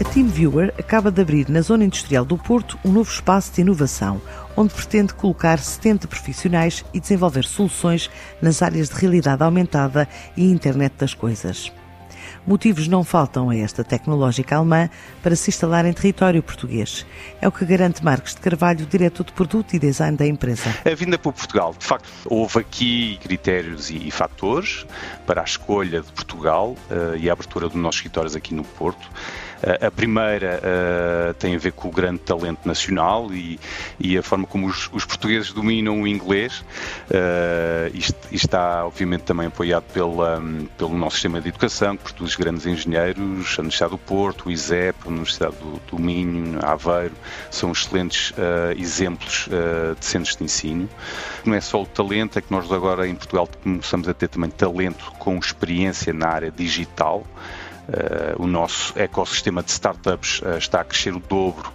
A TeamViewer acaba de abrir na Zona Industrial do Porto um novo espaço de inovação, onde pretende colocar 70 profissionais e desenvolver soluções nas áreas de realidade aumentada e internet das coisas. Motivos não faltam a esta tecnológica alemã para se instalar em território português. É o que garante Marcos de Carvalho, diretor de produto e design da empresa. A vinda para Portugal, de facto, houve aqui critérios e, e fatores para a escolha de Portugal uh, e a abertura dos nossos escritórios aqui no Porto. A primeira uh, tem a ver com o grande talento nacional e, e a forma como os, os, portugueses dominam o inglês. Uh, isto, isto, está, obviamente, também apoiado pela, pelo nosso sistema de educação, que produz grandes engenheiros, a Universidade do Porto, o ISEP, a Universidade do, do Minho, Aveiro, são excelentes uh, exemplos de centros de ensino. Não é só o talento, é que nós agora em Portugal começamos a ter também talento com experiência na área digital. Uh, o nosso ecossistema de startups uh, está a crescer o dobro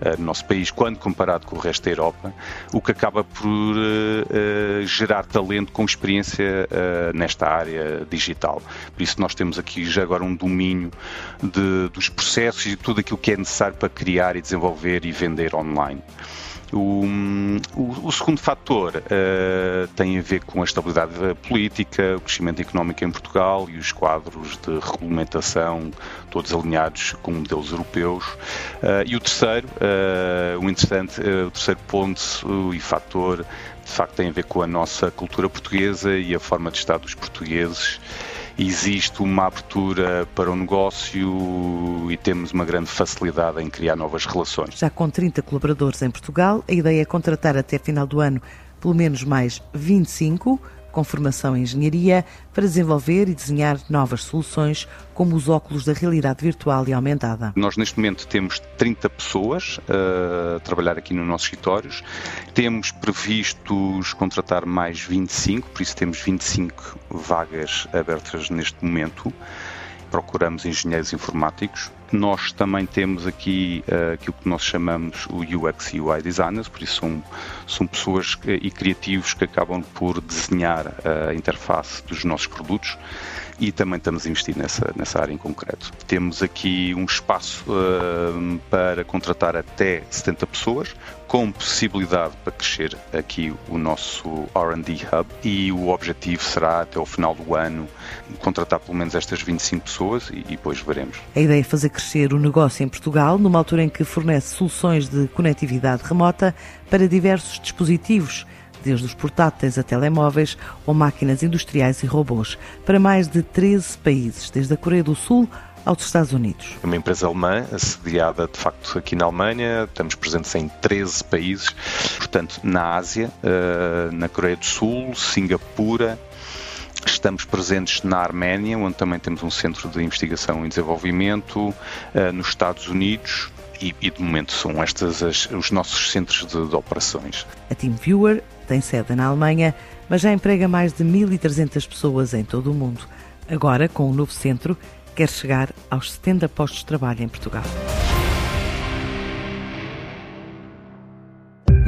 uh, no nosso país quando comparado com o resto da Europa, o que acaba por gerar talento com experiência nesta área digital. Por isso nós temos aqui já agora um domínio de, dos processos e tudo aquilo que é necessário para criar e desenvolver e vender online. O, o, o segundo fator uh, tem a ver com a estabilidade política, o crescimento económico em Portugal e os quadros de regulamentação, todos alinhados com modelos europeus. Uh, e o terceiro, uh, o interessante, o terceiro ponto e fator, de facto, tem a ver com a nossa cultura portuguesa e a forma de estar dos portugueses existe uma abertura para o negócio e temos uma grande facilidade em criar novas relações. Já com 30 colaboradores em Portugal, a ideia é contratar até final do ano pelo menos mais 25 com formação em engenharia, para desenvolver e desenhar novas soluções, como os óculos da realidade virtual e aumentada. Nós, neste momento, temos 30 pessoas uh, a trabalhar aqui nos nossos escritórios. Temos previstos contratar mais 25, por isso temos 25 vagas abertas neste momento procuramos engenheiros informáticos. Nós também temos aqui uh, aquilo que nós chamamos o UX e UI designers, por isso são, são pessoas que, e criativos que acabam por desenhar a interface dos nossos produtos e também estamos a investir nessa, nessa área em concreto. Temos aqui um espaço uh, para contratar até 70 pessoas, com possibilidade para crescer aqui o nosso R&D Hub e o objetivo será até o final do ano contratar pelo menos estas 25 pessoas e, e depois veremos. A ideia é fazer crescer o negócio em Portugal numa altura em que fornece soluções de conectividade remota para diversos dispositivos desde os portáteis a telemóveis ou máquinas industriais e robôs, para mais de 13 países, desde a Coreia do Sul aos Estados Unidos. É uma empresa alemã, assediada de facto aqui na Alemanha, estamos presentes em 13 países, portanto na Ásia, eh, na Coreia do Sul, Singapura, Estamos presentes na Arménia, onde também temos um centro de investigação e desenvolvimento, eh, nos Estados Unidos, e, e, de momento são estes as, os nossos centros de, de, operações. A TeamViewer tem sede na Alemanha, mas já emprega mais de 1.300 pessoas em todo o mundo. Agora, com o novo centro, quer chegar aos 70 postos de trabalho em Portugal.